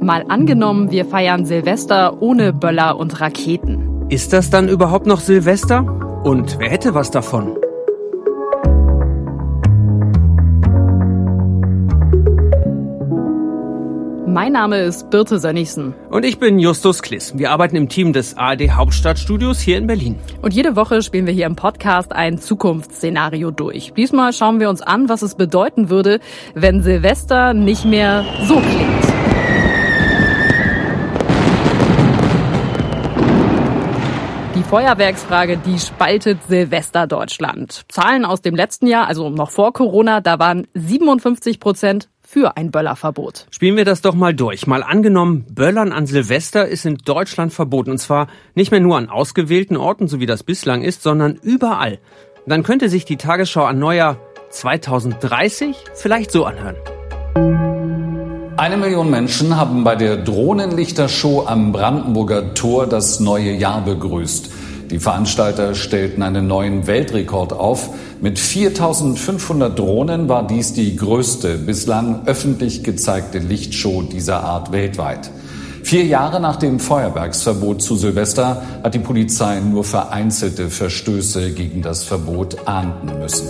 Mal angenommen, wir feiern Silvester ohne Böller und Raketen. Ist das dann überhaupt noch Silvester? Und wer hätte was davon? Mein Name ist Birte Sönnigsen. Und ich bin Justus Kliss. Wir arbeiten im Team des ARD Hauptstadtstudios hier in Berlin. Und jede Woche spielen wir hier im Podcast ein Zukunftsszenario durch. Diesmal schauen wir uns an, was es bedeuten würde, wenn Silvester nicht mehr so klingt. Feuerwerksfrage, die spaltet Silvester Deutschland. Zahlen aus dem letzten Jahr, also noch vor Corona, da waren 57 Prozent für ein Böllerverbot. Spielen wir das doch mal durch. Mal angenommen, Böllern an Silvester ist in Deutschland verboten. Und zwar nicht mehr nur an ausgewählten Orten, so wie das bislang ist, sondern überall. Dann könnte sich die Tagesschau an Neujahr 2030 vielleicht so anhören. Eine Million Menschen haben bei der Drohnenlichtershow am Brandenburger Tor das neue Jahr begrüßt. Die Veranstalter stellten einen neuen Weltrekord auf. Mit 4500 Drohnen war dies die größte bislang öffentlich gezeigte Lichtshow dieser Art weltweit. Vier Jahre nach dem Feuerwerksverbot zu Silvester hat die Polizei nur vereinzelte Verstöße gegen das Verbot ahnden müssen.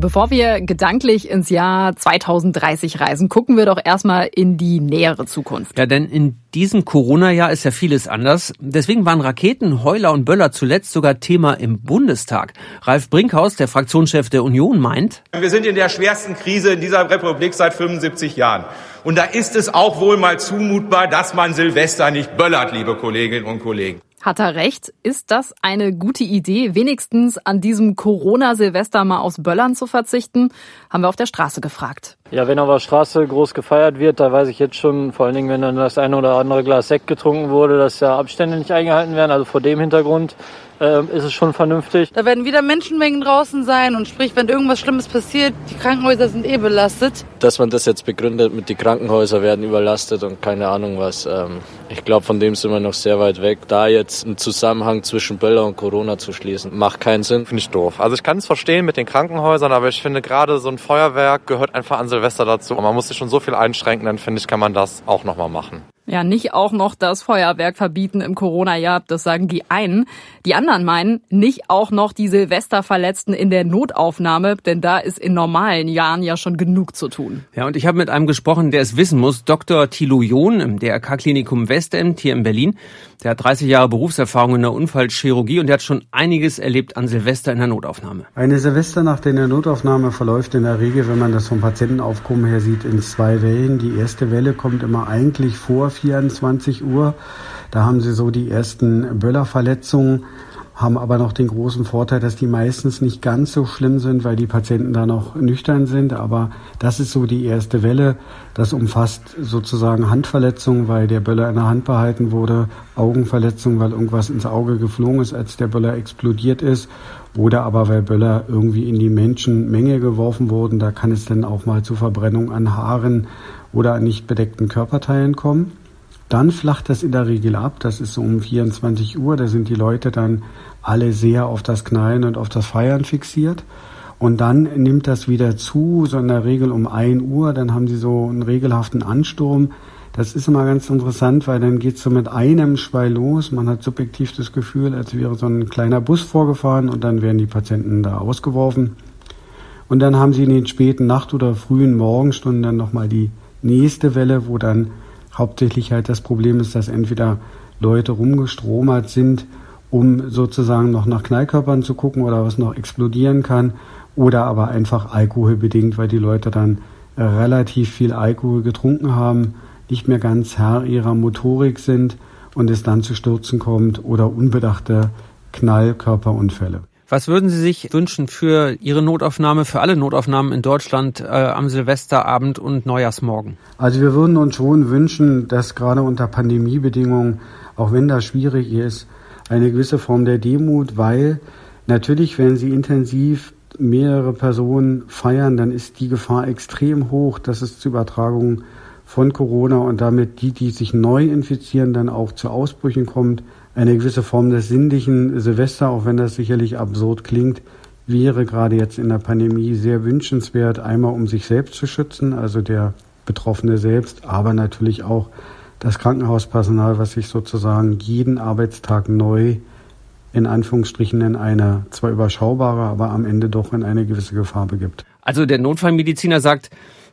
Bevor wir gedanklich ins Jahr 2030 reisen, gucken wir doch erstmal in die nähere Zukunft. Ja, denn in diesem Corona-Jahr ist ja vieles anders. Deswegen waren Raketen, Heuler und Böller zuletzt sogar Thema im Bundestag. Ralf Brinkhaus, der Fraktionschef der Union, meint, wir sind in der schwersten Krise in dieser Republik seit 75 Jahren. Und da ist es auch wohl mal zumutbar, dass man Silvester nicht böllert, liebe Kolleginnen und Kollegen. Hat er recht? Ist das eine gute Idee, wenigstens an diesem Corona-Silvester mal aufs Böllern zu verzichten? Haben wir auf der Straße gefragt. Ja, wenn auf der Straße groß gefeiert wird, da weiß ich jetzt schon, vor allen Dingen, wenn dann das eine oder andere Glas Sekt getrunken wurde, dass ja Abstände nicht eingehalten werden. Also vor dem Hintergrund äh, ist es schon vernünftig. Da werden wieder Menschenmengen draußen sein und sprich, wenn irgendwas Schlimmes passiert, die Krankenhäuser sind eh belastet. Dass man das jetzt begründet mit die Krankenhäuser werden überlastet und keine Ahnung was, ähm, ich glaube, von dem sind wir noch sehr weit weg. Da jetzt einen Zusammenhang zwischen Böller und Corona zu schließen, macht keinen Sinn. Finde ich doof. Also ich kann es verstehen mit den Krankenhäusern, aber ich finde gerade so ein Feuerwerk gehört einfach an Silvester dazu. Man muss sich schon so viel einschränken, dann finde ich, kann man das auch nochmal machen. Ja, nicht auch noch das Feuerwerk verbieten im Corona-Jahr, das sagen die einen. Die anderen meinen, nicht auch noch die Silvesterverletzten in der Notaufnahme, denn da ist in normalen Jahren ja schon genug zu tun. Ja, und ich habe mit einem gesprochen, der es wissen muss, Dr. Thilo John im DRK-Klinikum Westend hier in Berlin. Der hat 30 Jahre Berufserfahrung in der Unfallchirurgie und der hat schon einiges erlebt an Silvester in der Notaufnahme. Eine Silvesternacht in der Notaufnahme verläuft in der Regel, wenn man das vom Patientenaufkommen her sieht, in zwei Wellen. Die erste Welle kommt immer eigentlich vor 24 Uhr. Da haben sie so die ersten Böllerverletzungen haben aber noch den großen Vorteil, dass die meistens nicht ganz so schlimm sind, weil die Patienten da noch nüchtern sind. Aber das ist so die erste Welle. Das umfasst sozusagen Handverletzungen, weil der Böller in der Hand behalten wurde, Augenverletzungen, weil irgendwas ins Auge geflogen ist, als der Böller explodiert ist. Oder aber weil Böller irgendwie in die Menschenmenge geworfen wurden. Da kann es dann auch mal zu Verbrennung an Haaren oder an nicht bedeckten Körperteilen kommen. Dann flacht das in der Regel ab. Das ist so um 24 Uhr. Da sind die Leute dann alle sehr auf das Knallen und auf das Feiern fixiert. Und dann nimmt das wieder zu, so in der Regel um 1 Uhr. Dann haben sie so einen regelhaften Ansturm. Das ist immer ganz interessant, weil dann geht's so mit einem Schwall los. Man hat subjektiv das Gefühl, als wäre so ein kleiner Bus vorgefahren und dann werden die Patienten da ausgeworfen. Und dann haben sie in den späten Nacht- oder frühen Morgenstunden dann nochmal die nächste Welle, wo dann hauptsächlich halt das Problem ist, dass entweder Leute rumgestromert sind, um sozusagen noch nach Knallkörpern zu gucken oder was noch explodieren kann, oder aber einfach alkoholbedingt, weil die Leute dann äh, relativ viel Alkohol getrunken haben, nicht mehr ganz Herr ihrer Motorik sind und es dann zu Stürzen kommt oder unbedachte Knallkörperunfälle. Was würden Sie sich wünschen für Ihre Notaufnahme, für alle Notaufnahmen in Deutschland äh, am Silvesterabend und Neujahrsmorgen? Also wir würden uns schon wünschen, dass gerade unter Pandemiebedingungen, auch wenn das schwierig ist, eine gewisse Form der Demut, weil natürlich, wenn Sie intensiv mehrere Personen feiern, dann ist die Gefahr extrem hoch, dass es zu Übertragungen von Corona und damit die, die sich neu infizieren, dann auch zu Ausbrüchen kommt eine gewisse Form des sinnlichen Silvester, auch wenn das sicherlich absurd klingt, wäre gerade jetzt in der Pandemie sehr wünschenswert, einmal um sich selbst zu schützen, also der Betroffene selbst, aber natürlich auch das Krankenhauspersonal, was sich sozusagen jeden Arbeitstag neu in Anführungsstrichen in eine zwar überschaubare, aber am Ende doch in eine gewisse Gefahr begibt. Also der Notfallmediziner sagt,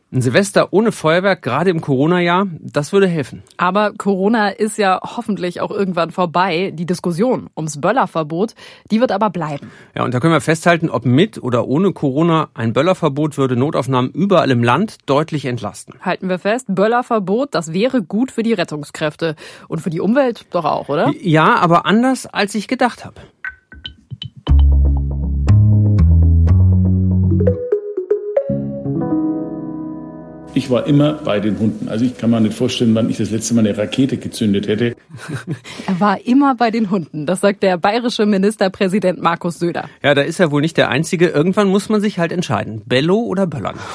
ein Silvester ohne Feuerwerk, gerade im Corona-Jahr, das würde helfen. Aber Corona ist ja hoffentlich auch irgendwann vorbei. Die Diskussion ums Böllerverbot, die wird aber bleiben. Ja, und da können wir festhalten, ob mit oder ohne Corona ein Böllerverbot würde Notaufnahmen überall im Land deutlich entlasten. Halten wir fest, Böllerverbot, das wäre gut für die Rettungskräfte und für die Umwelt doch auch, oder? Ja, aber anders als ich gedacht habe. Ich war immer bei den Hunden. Also ich kann mir nicht vorstellen, wann ich das letzte Mal eine Rakete gezündet hätte. er war immer bei den Hunden. Das sagt der bayerische Ministerpräsident Markus Söder. Ja, da ist er wohl nicht der Einzige. Irgendwann muss man sich halt entscheiden. Bello oder Böllern.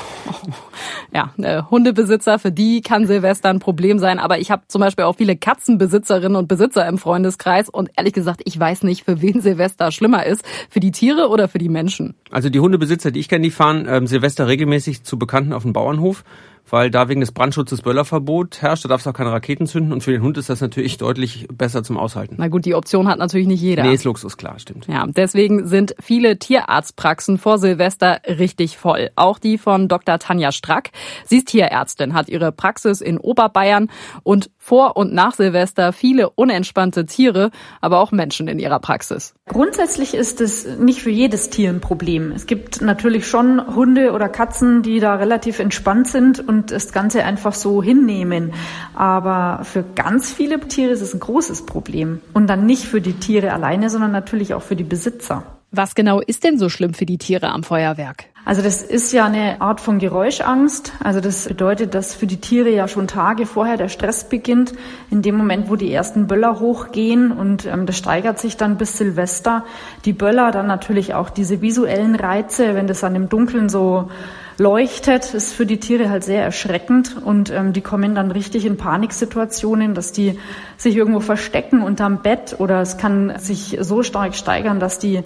Ja, äh, Hundebesitzer, für die kann Silvester ein Problem sein. Aber ich habe zum Beispiel auch viele Katzenbesitzerinnen und Besitzer im Freundeskreis. Und ehrlich gesagt, ich weiß nicht, für wen Silvester schlimmer ist. Für die Tiere oder für die Menschen. Also die Hundebesitzer, die ich kenne, die fahren ähm, Silvester regelmäßig zu Bekannten auf den Bauernhof weil da wegen des Brandschutzes Böllerverbot herrscht. Da darfst du auch keine Raketen zünden und für den Hund ist das natürlich deutlich besser zum Aushalten. Na gut, die Option hat natürlich nicht jeder. Nee, ist Luxus, klar, stimmt. Ja, deswegen sind viele Tierarztpraxen vor Silvester richtig voll. Auch die von Dr. Tanja Strack. Sie ist Tierärztin, hat ihre Praxis in Oberbayern und vor und nach Silvester viele unentspannte Tiere, aber auch Menschen in ihrer Praxis. Grundsätzlich ist es nicht für jedes Tier ein Problem. Es gibt natürlich schon Hunde oder Katzen, die da relativ entspannt sind und das Ganze einfach so hinnehmen. Aber für ganz viele Tiere ist es ein großes Problem. Und dann nicht für die Tiere alleine, sondern natürlich auch für die Besitzer. Was genau ist denn so schlimm für die Tiere am Feuerwerk? Also das ist ja eine Art von Geräuschangst. Also das bedeutet, dass für die Tiere ja schon Tage vorher der Stress beginnt. In dem Moment, wo die ersten Böller hochgehen und ähm, das steigert sich dann bis Silvester. Die Böller, dann natürlich auch diese visuellen Reize, wenn das dann im Dunkeln so leuchtet, ist für die Tiere halt sehr erschreckend und ähm, die kommen dann richtig in Paniksituationen, dass die sich irgendwo verstecken unterm Bett oder es kann sich so stark steigern, dass die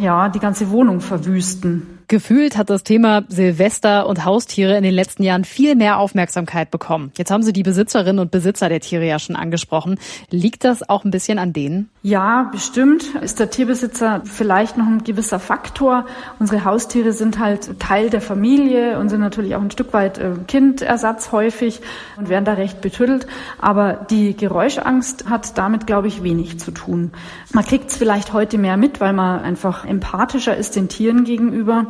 ja die ganze Wohnung verwüsten. Gefühlt hat das Thema Silvester und Haustiere in den letzten Jahren viel mehr Aufmerksamkeit bekommen. Jetzt haben Sie die Besitzerinnen und Besitzer der Tiere ja schon angesprochen. Liegt das auch ein bisschen an denen? Ja, bestimmt ist der Tierbesitzer vielleicht noch ein gewisser Faktor. Unsere Haustiere sind halt Teil der Familie und sind natürlich auch ein Stück weit äh, Kindersatz häufig und werden da recht betüttelt. Aber die Geräuschangst hat damit, glaube ich, wenig zu tun. Man kriegt es vielleicht heute mehr mit, weil man einfach empathischer ist den Tieren gegenüber.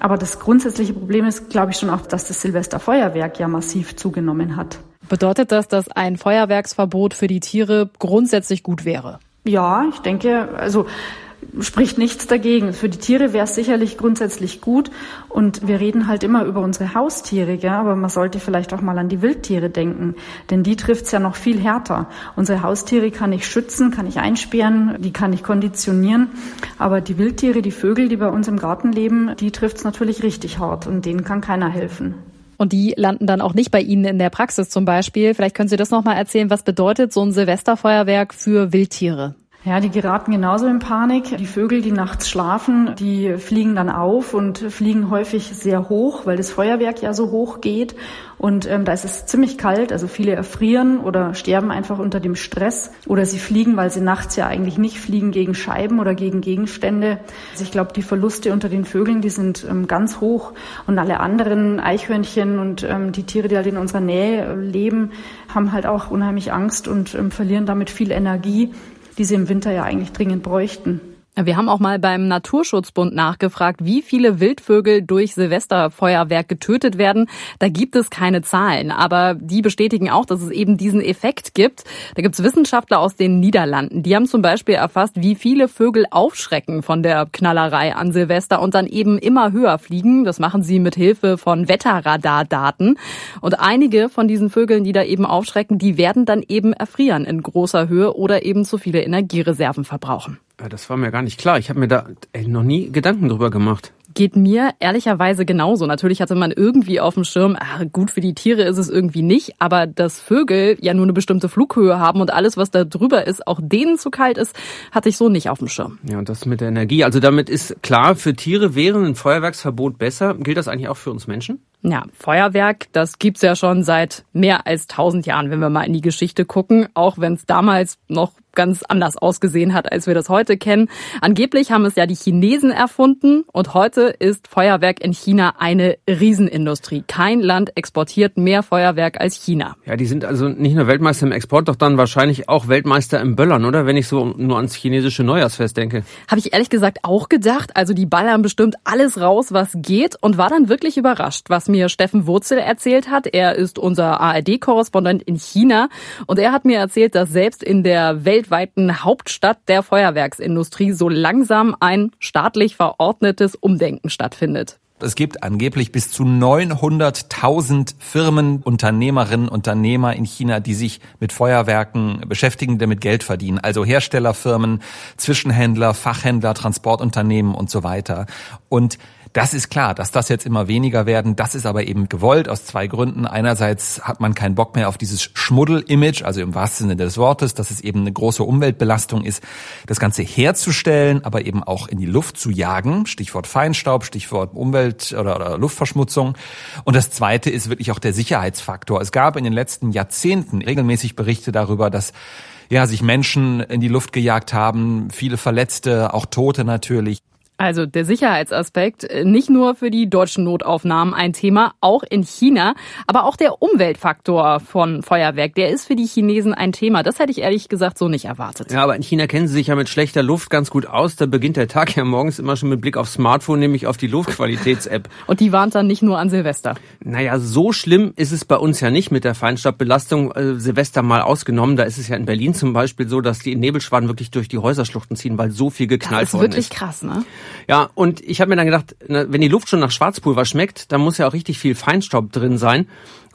Aber das grundsätzliche Problem ist, glaube ich, schon auch, dass das Silvesterfeuerwerk ja massiv zugenommen hat. Bedeutet das, dass ein Feuerwerksverbot für die Tiere grundsätzlich gut wäre? Ja, ich denke, also spricht nichts dagegen. Für die Tiere wäre es sicherlich grundsätzlich gut. Und wir reden halt immer über unsere Haustiere, gell? aber man sollte vielleicht auch mal an die Wildtiere denken. Denn die trifft's ja noch viel härter. Unsere Haustiere kann ich schützen, kann ich einsperren, die kann ich konditionieren. Aber die Wildtiere, die Vögel, die bei uns im Garten leben, die trifft's natürlich richtig hart und denen kann keiner helfen. Und die landen dann auch nicht bei Ihnen in der Praxis zum Beispiel. Vielleicht können Sie das nochmal erzählen. Was bedeutet so ein Silvesterfeuerwerk für Wildtiere? Ja, die geraten genauso in Panik. Die Vögel, die nachts schlafen, die fliegen dann auf und fliegen häufig sehr hoch, weil das Feuerwerk ja so hoch geht. Und ähm, da ist es ziemlich kalt. Also viele erfrieren oder sterben einfach unter dem Stress. Oder sie fliegen, weil sie nachts ja eigentlich nicht fliegen gegen Scheiben oder gegen Gegenstände. Also ich glaube, die Verluste unter den Vögeln, die sind ähm, ganz hoch. Und alle anderen Eichhörnchen und ähm, die Tiere, die halt in unserer Nähe äh, leben, haben halt auch unheimlich Angst und ähm, verlieren damit viel Energie die sie im Winter ja eigentlich dringend bräuchten. Wir haben auch mal beim Naturschutzbund nachgefragt, wie viele Wildvögel durch Silvesterfeuerwerk getötet werden. Da gibt es keine Zahlen, aber die bestätigen auch, dass es eben diesen Effekt gibt. Da gibt es Wissenschaftler aus den Niederlanden, die haben zum Beispiel erfasst, wie viele Vögel aufschrecken von der Knallerei an Silvester und dann eben immer höher fliegen. Das machen sie mit Hilfe von Wetterradardaten. Und einige von diesen Vögeln, die da eben aufschrecken, die werden dann eben erfrieren in großer Höhe oder eben zu viele Energiereserven verbrauchen. Das war mir gar nicht klar. Ich habe mir da ey, noch nie Gedanken drüber gemacht. Geht mir ehrlicherweise genauso. Natürlich hatte man irgendwie auf dem Schirm, ach, gut für die Tiere ist es irgendwie nicht, aber dass Vögel ja nur eine bestimmte Flughöhe haben und alles, was da drüber ist, auch denen zu kalt ist, hatte ich so nicht auf dem Schirm. Ja, und das mit der Energie. Also damit ist klar, für Tiere wäre ein Feuerwerksverbot besser. Gilt das eigentlich auch für uns Menschen? Ja, Feuerwerk, das gibt's ja schon seit mehr als tausend Jahren, wenn wir mal in die Geschichte gucken, auch wenn es damals noch ganz anders ausgesehen hat, als wir das heute kennen. Angeblich haben es ja die Chinesen erfunden und heute ist Feuerwerk in China eine Riesenindustrie. Kein Land exportiert mehr Feuerwerk als China. Ja, die sind also nicht nur Weltmeister im Export, doch dann wahrscheinlich auch Weltmeister im Böllern, oder? Wenn ich so nur ans chinesische Neujahrsfest denke. Habe ich ehrlich gesagt auch gedacht. Also die ballern bestimmt alles raus, was geht und war dann wirklich überrascht, was mir Steffen Wurzel erzählt hat. Er ist unser ARD-Korrespondent in China und er hat mir erzählt, dass selbst in der Welt weltweiten Hauptstadt der Feuerwerksindustrie so langsam ein staatlich verordnetes Umdenken stattfindet. Es gibt angeblich bis zu 900.000 Firmen, Unternehmerinnen, Unternehmer in China, die sich mit Feuerwerken beschäftigen, damit Geld verdienen. Also Herstellerfirmen, Zwischenhändler, Fachhändler, Transportunternehmen und so weiter. Und das ist klar, dass das jetzt immer weniger werden. Das ist aber eben gewollt aus zwei Gründen. Einerseits hat man keinen Bock mehr auf dieses Schmuddel-Image, also im wahrsten Sinne des Wortes, dass es eben eine große Umweltbelastung ist, das Ganze herzustellen, aber eben auch in die Luft zu jagen. Stichwort Feinstaub, Stichwort Umwelt- oder, oder Luftverschmutzung. Und das Zweite ist wirklich auch der Sicherheitsfaktor. Es gab in den letzten Jahrzehnten regelmäßig Berichte darüber, dass ja, sich Menschen in die Luft gejagt haben, viele Verletzte, auch Tote natürlich. Also der Sicherheitsaspekt äh, nicht nur für die deutschen Notaufnahmen ein Thema, auch in China, aber auch der Umweltfaktor von Feuerwerk, der ist für die Chinesen ein Thema. Das hätte ich ehrlich gesagt so nicht erwartet. Ja, aber in China kennen sie sich ja mit schlechter Luft ganz gut aus. Da beginnt der Tag ja morgens immer schon mit Blick aufs Smartphone, nämlich auf die Luftqualitäts-App. Und die warnt dann nicht nur an Silvester. Naja, so schlimm ist es bei uns ja nicht mit der Feinstaubbelastung. Äh, Silvester mal ausgenommen. Da ist es ja in Berlin zum Beispiel so, dass die Nebelschwaden wirklich durch die Häuserschluchten ziehen, weil so viel geknallt worden ist. Das ist wirklich krass, ne? Ja, und ich habe mir dann gedacht, wenn die Luft schon nach Schwarzpulver schmeckt, dann muss ja auch richtig viel Feinstaub drin sein.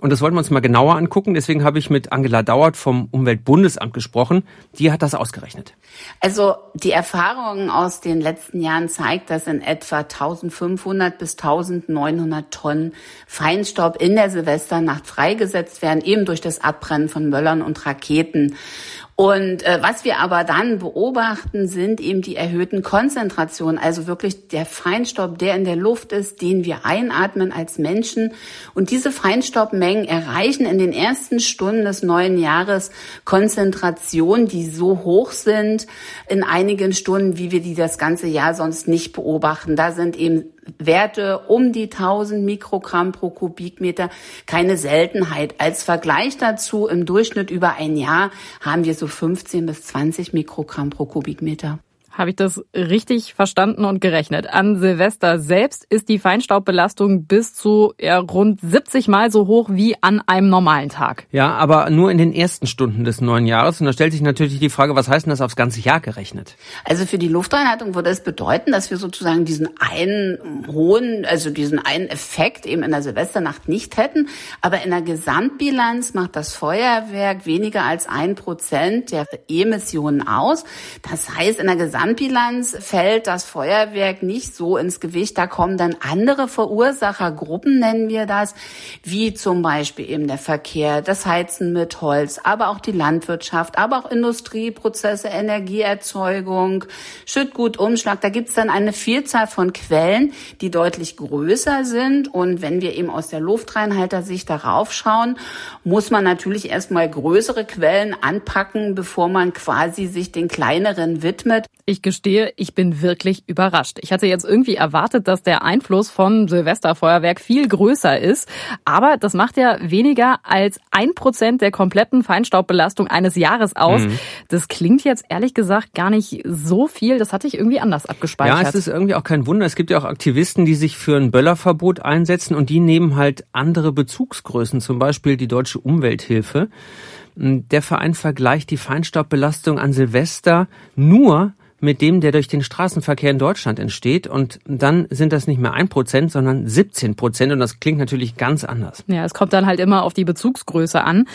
Und das wollten wir uns mal genauer angucken. Deswegen habe ich mit Angela Dauert vom Umweltbundesamt gesprochen. Die hat das ausgerechnet. Also die Erfahrung aus den letzten Jahren zeigt, dass in etwa 1500 bis 1900 Tonnen Feinstaub in der Silvesternacht freigesetzt werden, eben durch das Abbrennen von Möllern und Raketen. Und äh, was wir aber dann beobachten, sind eben die erhöhten Konzentrationen, also wirklich der Feinstaub, der in der Luft ist, den wir einatmen als Menschen. Und diese Feinstaubmengen erreichen in den ersten Stunden des neuen Jahres Konzentrationen, die so hoch sind in einigen Stunden, wie wir die das ganze Jahr sonst nicht beobachten. Da sind eben Werte um die 1000 Mikrogramm pro Kubikmeter keine Seltenheit. Als Vergleich dazu im Durchschnitt über ein Jahr haben wir so 15 bis 20 Mikrogramm pro Kubikmeter. Habe ich das richtig verstanden und gerechnet? An Silvester selbst ist die Feinstaubbelastung bis zu ja, rund 70 Mal so hoch wie an einem normalen Tag. Ja, aber nur in den ersten Stunden des neuen Jahres. Und da stellt sich natürlich die Frage, was heißt denn das aufs ganze Jahr gerechnet? Also für die Luftreinhaltung würde es bedeuten, dass wir sozusagen diesen einen hohen, also diesen einen Effekt eben in der Silvesternacht nicht hätten. Aber in der Gesamtbilanz macht das Feuerwerk weniger als ein Prozent der Emissionen aus. Das heißt, in der Gesamt Gesamtbilanz fällt das Feuerwerk nicht so ins Gewicht. Da kommen dann andere Verursachergruppen, nennen wir das, wie zum Beispiel eben der Verkehr, das Heizen mit Holz, aber auch die Landwirtschaft, aber auch Industrieprozesse, Energieerzeugung, Schüttgutumschlag. Da gibt's dann eine Vielzahl von Quellen, die deutlich größer sind. Und wenn wir eben aus der Luftreinhalter-Sicht darauf schauen, muss man natürlich erstmal größere Quellen anpacken, bevor man quasi sich den kleineren widmet. Ich gestehe, ich bin wirklich überrascht. Ich hatte jetzt irgendwie erwartet, dass der Einfluss von Silvesterfeuerwerk viel größer ist. Aber das macht ja weniger als ein Prozent der kompletten Feinstaubbelastung eines Jahres aus. Mhm. Das klingt jetzt ehrlich gesagt gar nicht so viel. Das hatte ich irgendwie anders abgespeichert. Ja, es ist irgendwie auch kein Wunder. Es gibt ja auch Aktivisten, die sich für ein Böllerverbot einsetzen und die nehmen halt andere Bezugsgrößen, zum Beispiel die Deutsche Umwelthilfe. Der Verein vergleicht die Feinstaubbelastung an Silvester nur mit dem, der durch den Straßenverkehr in Deutschland entsteht. Und dann sind das nicht mehr ein Prozent, sondern 17 Prozent. Und das klingt natürlich ganz anders. Ja, es kommt dann halt immer auf die Bezugsgröße an.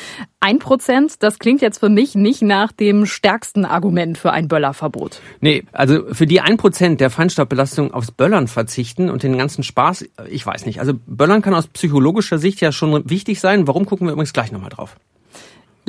Ein Prozent, das klingt jetzt für mich nicht nach dem stärksten Argument für ein Böllerverbot. Nee, also für die ein Prozent der Feinstaubbelastung aufs Böllern verzichten und den ganzen Spaß, ich weiß nicht. Also Böllern kann aus psychologischer Sicht ja schon wichtig sein. Warum gucken wir übrigens gleich nochmal drauf?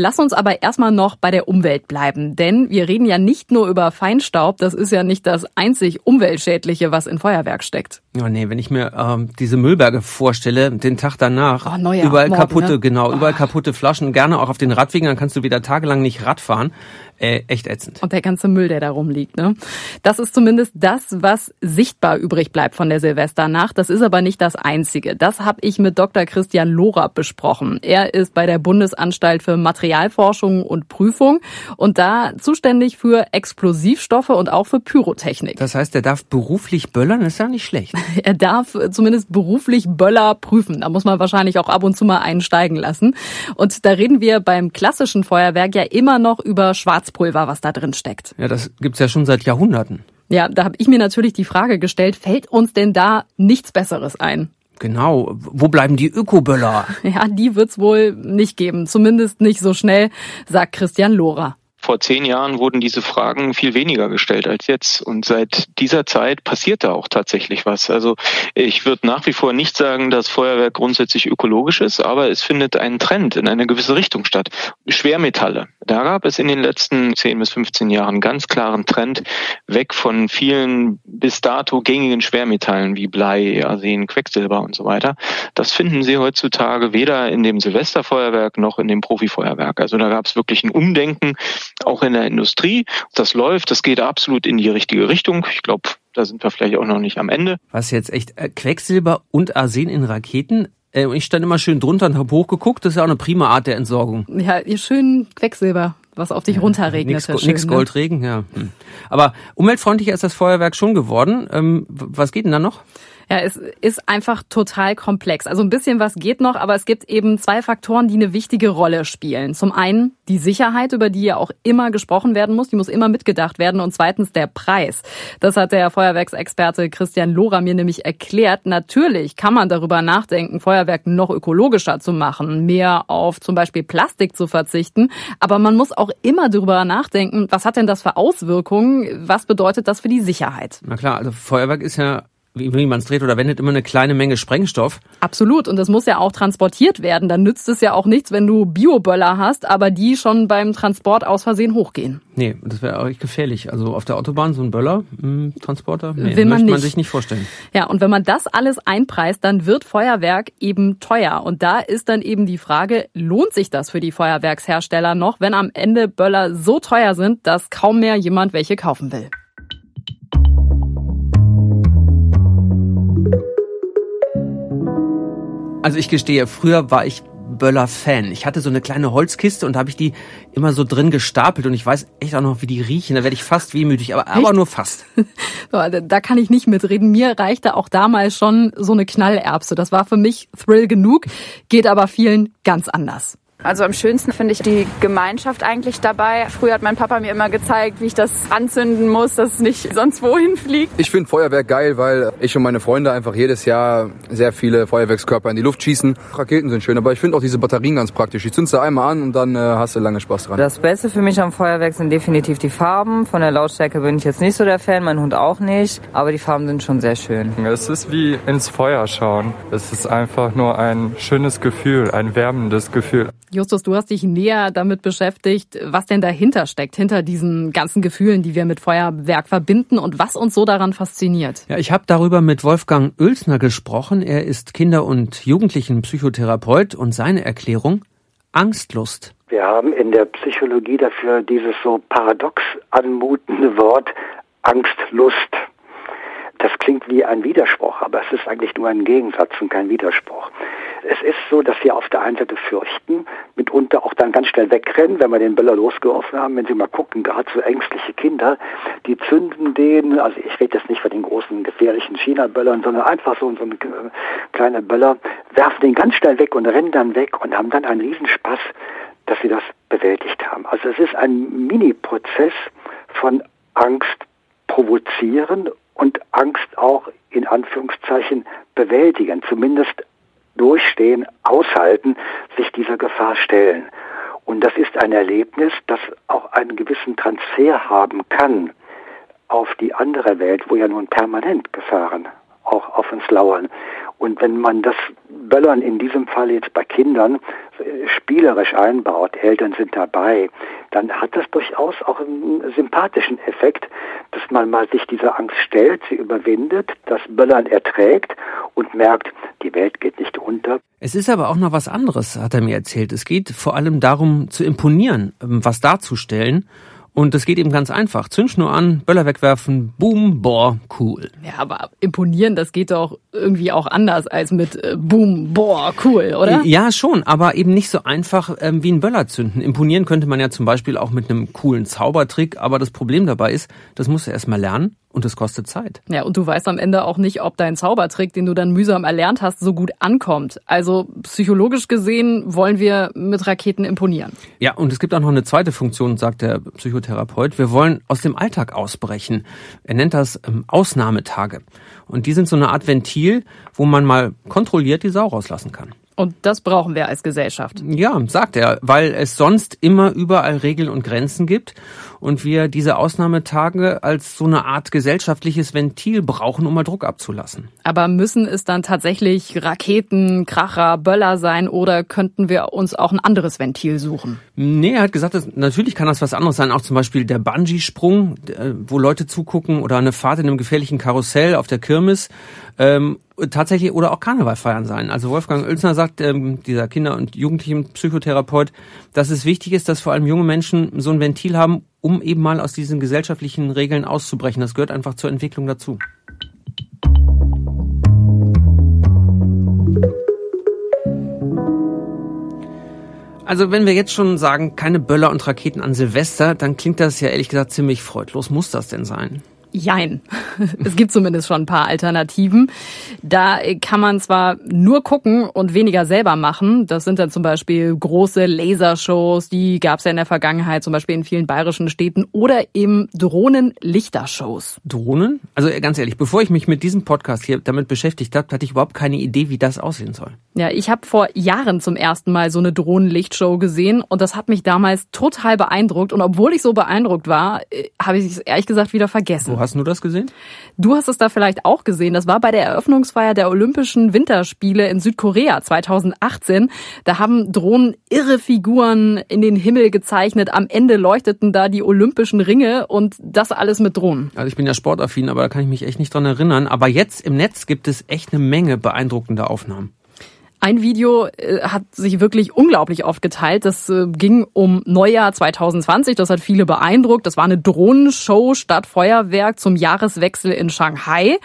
Lass uns aber erstmal noch bei der Umwelt bleiben, denn wir reden ja nicht nur über Feinstaub, das ist ja nicht das einzig umweltschädliche, was in Feuerwerk steckt. Oh nee, wenn ich mir ähm, diese Müllberge vorstelle, den Tag danach, oh, neuer, überall morgen, kaputte, ne? genau, überall kaputte Flaschen, gerne auch auf den Radwegen, dann kannst du wieder tagelang nicht Rad fahren. Äh, echt ätzend. Und der ganze Müll, der da rumliegt. Ne? Das ist zumindest das, was sichtbar übrig bleibt von der Silvesternacht. Das ist aber nicht das Einzige. Das habe ich mit Dr. Christian Lorab besprochen. Er ist bei der Bundesanstalt für Materialforschung und Prüfung und da zuständig für Explosivstoffe und auch für Pyrotechnik. Das heißt, er darf beruflich böllern, ist ja nicht schlecht. Er darf zumindest beruflich Böller prüfen. Da muss man wahrscheinlich auch ab und zu mal einen steigen lassen. Und da reden wir beim klassischen Feuerwerk ja immer noch über Schwarz Schwarzpulver, was da drin steckt. Ja, das gibt's ja schon seit Jahrhunderten. Ja, da habe ich mir natürlich die Frage gestellt, fällt uns denn da nichts Besseres ein? Genau. Wo bleiben die Ökoböller? Ja, die wird's wohl nicht geben. Zumindest nicht so schnell, sagt Christian Lohrer. Vor zehn Jahren wurden diese Fragen viel weniger gestellt als jetzt. Und seit dieser Zeit passiert da auch tatsächlich was. Also ich würde nach wie vor nicht sagen, dass Feuerwerk grundsätzlich ökologisch ist, aber es findet ein Trend in eine gewisse Richtung statt. Schwermetalle. Da gab es in den letzten zehn bis 15 Jahren ganz klaren Trend weg von vielen bis dato gängigen Schwermetallen wie Blei, Arsen, Quecksilber und so weiter. Das finden Sie heutzutage weder in dem Silvesterfeuerwerk noch in dem Profifeuerwerk. Also da gab es wirklich ein Umdenken auch in der Industrie. Das läuft, das geht absolut in die richtige Richtung. Ich glaube, da sind wir vielleicht auch noch nicht am Ende. Was jetzt echt äh, Quecksilber und Arsen in Raketen? Äh, ich stand immer schön drunter und habe hochgeguckt. Das ist ja auch eine prima Art der Entsorgung. Ja, ihr schön Quecksilber, was auf dich ja, runterregnet. Nix, schön, nix ne? Goldregen, ja. Hm. Aber umweltfreundlicher ist das Feuerwerk schon geworden. Ähm, was geht denn da noch? Ja, es ist einfach total komplex. Also ein bisschen was geht noch, aber es gibt eben zwei Faktoren, die eine wichtige Rolle spielen. Zum einen die Sicherheit, über die ja auch immer gesprochen werden muss, die muss immer mitgedacht werden. Und zweitens der Preis. Das hat der Feuerwerksexperte Christian Lohrer mir nämlich erklärt. Natürlich kann man darüber nachdenken, Feuerwerk noch ökologischer zu machen, mehr auf zum Beispiel Plastik zu verzichten. Aber man muss auch immer darüber nachdenken, was hat denn das für Auswirkungen? Was bedeutet das für die Sicherheit? Na klar, also Feuerwerk ist ja wie man es dreht oder wendet, immer eine kleine Menge Sprengstoff. Absolut. Und das muss ja auch transportiert werden. Dann nützt es ja auch nichts, wenn du Bioböller hast, aber die schon beim Transport aus Versehen hochgehen. Nee, das wäre auch echt gefährlich. Also auf der Autobahn so ein Böller-Transporter, hm, nee, Will man möchte man sich nicht vorstellen. Ja, und wenn man das alles einpreist, dann wird Feuerwerk eben teuer. Und da ist dann eben die Frage, lohnt sich das für die Feuerwerkshersteller noch, wenn am Ende Böller so teuer sind, dass kaum mehr jemand welche kaufen will? Also ich gestehe, früher war ich Böller-Fan. Ich hatte so eine kleine Holzkiste und da habe ich die immer so drin gestapelt und ich weiß echt auch noch, wie die riechen. Da werde ich fast wehmütig, aber, aber nur fast. da kann ich nicht mitreden. Mir reichte auch damals schon so eine Knallerbse. Das war für mich Thrill genug, geht aber vielen ganz anders. Also am schönsten finde ich die Gemeinschaft eigentlich dabei. Früher hat mein Papa mir immer gezeigt, wie ich das anzünden muss, dass es nicht sonst wohin fliegt. Ich finde Feuerwerk geil, weil ich und meine Freunde einfach jedes Jahr sehr viele Feuerwerkskörper in die Luft schießen. Raketen sind schön, aber ich finde auch diese Batterien ganz praktisch. Ich zündest du einmal an und dann äh, hast du lange Spaß dran. Das Beste für mich am Feuerwerk sind definitiv die Farben. Von der Lautstärke bin ich jetzt nicht so der Fan, mein Hund auch nicht. Aber die Farben sind schon sehr schön. Es ist wie ins Feuer schauen. Es ist einfach nur ein schönes Gefühl, ein wärmendes Gefühl. Justus, du hast dich näher damit beschäftigt, was denn dahinter steckt, hinter diesen ganzen Gefühlen, die wir mit Feuerwerk verbinden und was uns so daran fasziniert. Ja, ich habe darüber mit Wolfgang Oelsner gesprochen. Er ist Kinder- und Jugendlichenpsychotherapeut und seine Erklärung Angstlust. Wir haben in der Psychologie dafür dieses so paradox anmutende Wort Angstlust. Das klingt wie ein Widerspruch, aber es ist eigentlich nur ein Gegensatz und kein Widerspruch. Es ist so, dass wir auf der einen Seite fürchten, mitunter auch dann ganz schnell wegrennen, wenn wir den Böller losgeworfen haben. Wenn Sie mal gucken, gerade so ängstliche Kinder, die zünden den, also ich rede jetzt nicht von den großen gefährlichen China-Böllern, sondern einfach so, so ein kleiner Böller, werfen den ganz schnell weg und rennen dann weg und haben dann einen Riesenspaß, dass sie das bewältigt haben. Also es ist ein Mini-Prozess von Angst provozieren und Angst auch in Anführungszeichen bewältigen, zumindest durchstehen, aushalten, sich dieser Gefahr stellen. Und das ist ein Erlebnis, das auch einen gewissen Transfer haben kann auf die andere Welt, wo ja nun permanent Gefahren auch auf uns lauern. Und wenn man das Böllern in diesem Fall jetzt bei Kindern äh, spielerisch einbaut, Eltern sind dabei, dann hat das durchaus auch einen sympathischen Effekt, dass man mal sich dieser Angst stellt, sie überwindet, das Böllern erträgt und merkt, die Welt geht nicht unter. Es ist aber auch noch was anderes, hat er mir erzählt. Es geht vor allem darum, zu imponieren, ähm, was darzustellen und das geht eben ganz einfach. Zündschnur an, Böller wegwerfen, boom, boah, cool. Ja, aber imponieren, das geht doch irgendwie auch anders als mit äh, boom, boah, cool, oder? Ja, schon, aber eben nicht so einfach ähm, wie ein Böller zünden. Imponieren könnte man ja zum Beispiel auch mit einem coolen Zaubertrick, aber das Problem dabei ist, das musst du erst mal lernen und es kostet Zeit. Ja, und du weißt am Ende auch nicht, ob dein Zaubertrick, den du dann mühsam erlernt hast, so gut ankommt. Also psychologisch gesehen wollen wir mit Raketen imponieren. Ja, und es gibt auch noch eine zweite Funktion, sagt der Psychotherapeut. Wir wollen aus dem Alltag ausbrechen. Er nennt das ähm, Ausnahmetage. Und die sind so eine Art Ventil, wo man mal kontrolliert die Sau rauslassen kann. Und das brauchen wir als Gesellschaft. Ja, sagt er, weil es sonst immer überall Regeln und Grenzen gibt und wir diese Ausnahmetage als so eine Art gesellschaftliches Ventil brauchen, um mal Druck abzulassen. Aber müssen es dann tatsächlich Raketen, Kracher, Böller sein oder könnten wir uns auch ein anderes Ventil suchen? Nee, er hat gesagt, dass, natürlich kann das was anderes sein, auch zum Beispiel der Bungee-Sprung, wo Leute zugucken oder eine Fahrt in einem gefährlichen Karussell auf der Kirmes. Ähm, tatsächlich oder auch Karneval feiern sein. Also Wolfgang Oelsner sagt, ähm, dieser Kinder- und Jugendlichen-Psychotherapeut, dass es wichtig ist, dass vor allem junge Menschen so ein Ventil haben, um eben mal aus diesen gesellschaftlichen Regeln auszubrechen. Das gehört einfach zur Entwicklung dazu. Also wenn wir jetzt schon sagen, keine Böller und Raketen an Silvester, dann klingt das ja ehrlich gesagt ziemlich freudlos. Muss das denn sein? Jein. Es gibt zumindest schon ein paar Alternativen. Da kann man zwar nur gucken und weniger selber machen. Das sind dann zum Beispiel große Lasershows, die gab es ja in der Vergangenheit, zum Beispiel in vielen bayerischen Städten, oder eben Drohnen-Lichtershows. Drohnen? Also ganz ehrlich, bevor ich mich mit diesem Podcast hier damit beschäftigt habe, hatte ich überhaupt keine Idee, wie das aussehen soll. Ja, ich habe vor Jahren zum ersten Mal so eine Drohnenlichtshow gesehen und das hat mich damals total beeindruckt. Und obwohl ich so beeindruckt war, äh, habe ich es ehrlich gesagt wieder vergessen. Hast du das gesehen? Du hast es da vielleicht auch gesehen. Das war bei der Eröffnungsfeier der Olympischen Winterspiele in Südkorea 2018. Da haben Drohnen irre Figuren in den Himmel gezeichnet. Am Ende leuchteten da die Olympischen Ringe und das alles mit Drohnen. Also ich bin ja sportaffin, aber da kann ich mich echt nicht dran erinnern. Aber jetzt im Netz gibt es echt eine Menge beeindruckender Aufnahmen. Ein Video äh, hat sich wirklich unglaublich oft geteilt. Das äh, ging um Neujahr 2020. Das hat viele beeindruckt. Das war eine Drohnenshow statt Feuerwerk zum Jahreswechsel in Shanghai.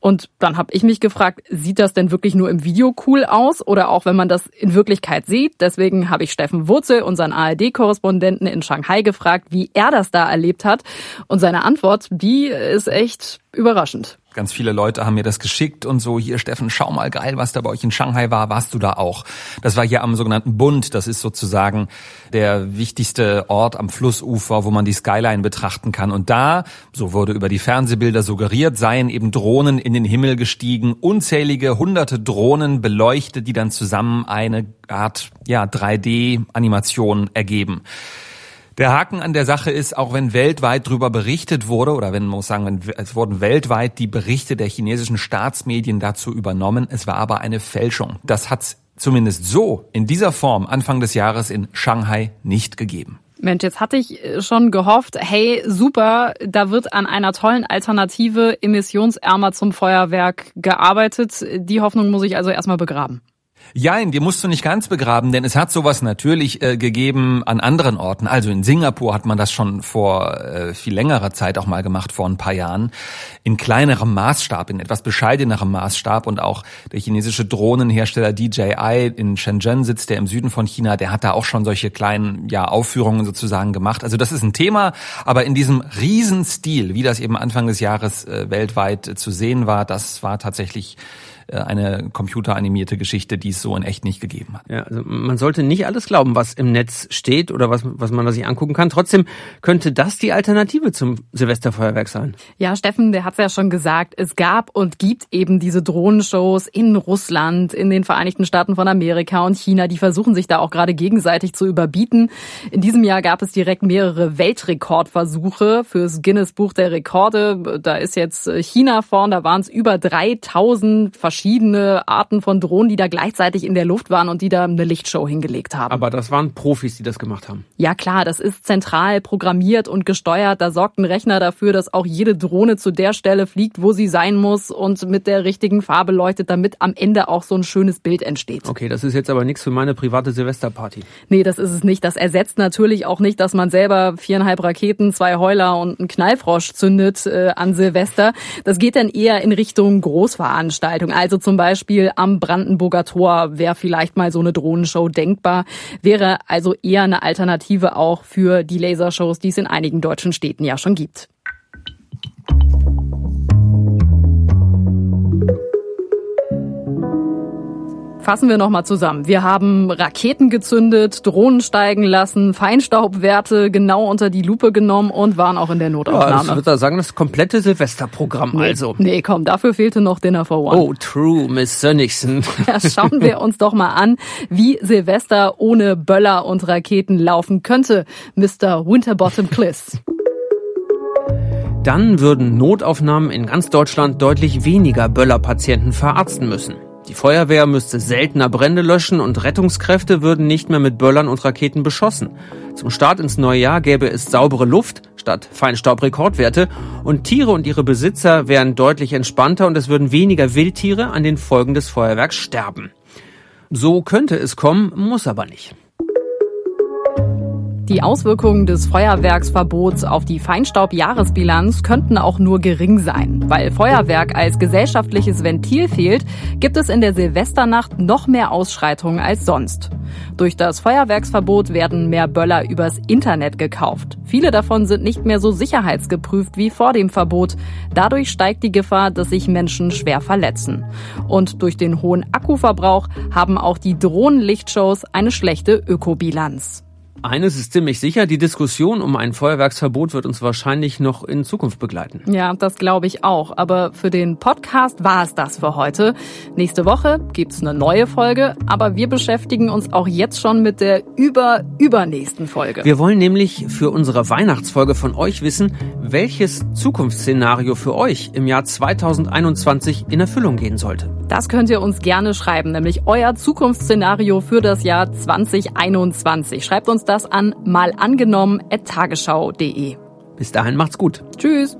Und dann habe ich mich gefragt, sieht das denn wirklich nur im Video cool aus oder auch wenn man das in Wirklichkeit sieht? Deswegen habe ich Steffen Wurzel, unseren ARD-Korrespondenten in Shanghai, gefragt, wie er das da erlebt hat. Und seine Antwort, die ist echt überraschend. Ganz viele Leute haben mir das geschickt und so, hier Steffen, schau mal geil, was da bei euch in Shanghai war, warst du da auch? Das war hier am sogenannten Bund, das ist sozusagen der wichtigste Ort am Flussufer, wo man die Skyline betrachten kann. Und da, so wurde über die Fernsehbilder suggeriert, seien eben Drohnen in den Himmel gestiegen, unzählige hunderte Drohnen beleuchtet, die dann zusammen eine Art, ja, 3D-Animation ergeben. Der Haken an der Sache ist, auch wenn weltweit darüber berichtet wurde, oder wenn man muss sagen, wenn, es wurden weltweit die Berichte der chinesischen Staatsmedien dazu übernommen, es war aber eine Fälschung. Das hat zumindest so in dieser Form Anfang des Jahres in Shanghai nicht gegeben. Mensch, jetzt hatte ich schon gehofft, hey, super, da wird an einer tollen Alternative emissionsärmer zum Feuerwerk gearbeitet. Die Hoffnung muss ich also erstmal begraben. Jein, die musst du nicht ganz begraben, denn es hat sowas natürlich äh, gegeben an anderen Orten. Also in Singapur hat man das schon vor äh, viel längerer Zeit auch mal gemacht, vor ein paar Jahren. In kleinerem Maßstab, in etwas bescheidenerem Maßstab. Und auch der chinesische Drohnenhersteller DJI in Shenzhen sitzt, der im Süden von China, der hat da auch schon solche kleinen ja, Aufführungen sozusagen gemacht. Also das ist ein Thema, aber in diesem Riesenstil, wie das eben Anfang des Jahres äh, weltweit äh, zu sehen war, das war tatsächlich eine computeranimierte Geschichte, die es so in echt nicht gegeben hat. Ja, also man sollte nicht alles glauben, was im Netz steht oder was, was man da sich angucken kann. Trotzdem könnte das die Alternative zum Silvesterfeuerwerk sein. Ja, Steffen, der hat es ja schon gesagt, es gab und gibt eben diese Drohnenshows in Russland, in den Vereinigten Staaten von Amerika und China. Die versuchen sich da auch gerade gegenseitig zu überbieten. In diesem Jahr gab es direkt mehrere Weltrekordversuche fürs Guinness Buch der Rekorde. Da ist jetzt China vorn, da waren es über 3000 verschiedene Arten von Drohnen, die da gleichzeitig in der Luft waren und die da eine Lichtshow hingelegt haben. Aber das waren Profis, die das gemacht haben. Ja klar, das ist zentral programmiert und gesteuert. Da sorgt ein Rechner dafür, dass auch jede Drohne zu der Stelle fliegt, wo sie sein muss und mit der richtigen Farbe leuchtet, damit am Ende auch so ein schönes Bild entsteht. Okay, das ist jetzt aber nichts für meine private Silvesterparty. Nee, das ist es nicht. Das ersetzt natürlich auch nicht, dass man selber viereinhalb Raketen, zwei Heuler und einen Knallfrosch zündet äh, an Silvester. Das geht dann eher in Richtung Großveranstaltung. Also zum Beispiel am Brandenburger Tor wäre vielleicht mal so eine Drohnenshow denkbar. Wäre also eher eine Alternative auch für die Lasershows, die es in einigen deutschen Städten ja schon gibt. Fassen wir nochmal zusammen. Wir haben Raketen gezündet, Drohnen steigen lassen, Feinstaubwerte genau unter die Lupe genommen und waren auch in der Notaufnahme. Ja, ich würde sagen, das komplette Silvesterprogramm nee, also. Nee, komm, dafür fehlte noch Dinner for One. Oh, true, Miss Sönnigsen. Ja, schauen wir uns doch mal an, wie Silvester ohne Böller und Raketen laufen könnte, Mr. Winterbottom Cliss. Dann würden Notaufnahmen in ganz Deutschland deutlich weniger Böllerpatienten verarzten müssen. Die Feuerwehr müsste seltener Brände löschen und Rettungskräfte würden nicht mehr mit Böllern und Raketen beschossen. Zum Start ins neue Jahr gäbe es saubere Luft statt Feinstaubrekordwerte und Tiere und ihre Besitzer wären deutlich entspannter und es würden weniger Wildtiere an den Folgen des Feuerwerks sterben. So könnte es kommen, muss aber nicht. Die Auswirkungen des Feuerwerksverbots auf die Feinstaubjahresbilanz könnten auch nur gering sein. Weil Feuerwerk als gesellschaftliches Ventil fehlt, gibt es in der Silvesternacht noch mehr Ausschreitungen als sonst. Durch das Feuerwerksverbot werden mehr Böller übers Internet gekauft. Viele davon sind nicht mehr so sicherheitsgeprüft wie vor dem Verbot. Dadurch steigt die Gefahr, dass sich Menschen schwer verletzen. Und durch den hohen Akkuverbrauch haben auch die Drohnenlichtshows eine schlechte Ökobilanz. Eines ist ziemlich sicher, die Diskussion um ein Feuerwerksverbot wird uns wahrscheinlich noch in Zukunft begleiten. Ja, das glaube ich auch. Aber für den Podcast war es das für heute. Nächste Woche gibt's eine neue Folge, aber wir beschäftigen uns auch jetzt schon mit der über-übernächsten Folge. Wir wollen nämlich für unsere Weihnachtsfolge von euch wissen, welches Zukunftsszenario für euch im Jahr 2021 in Erfüllung gehen sollte. Das könnt ihr uns gerne schreiben, nämlich euer Zukunftsszenario für das Jahr 2021. Schreibt uns das an malangenommen.tagesschau.de. Bis dahin macht's gut. Tschüss.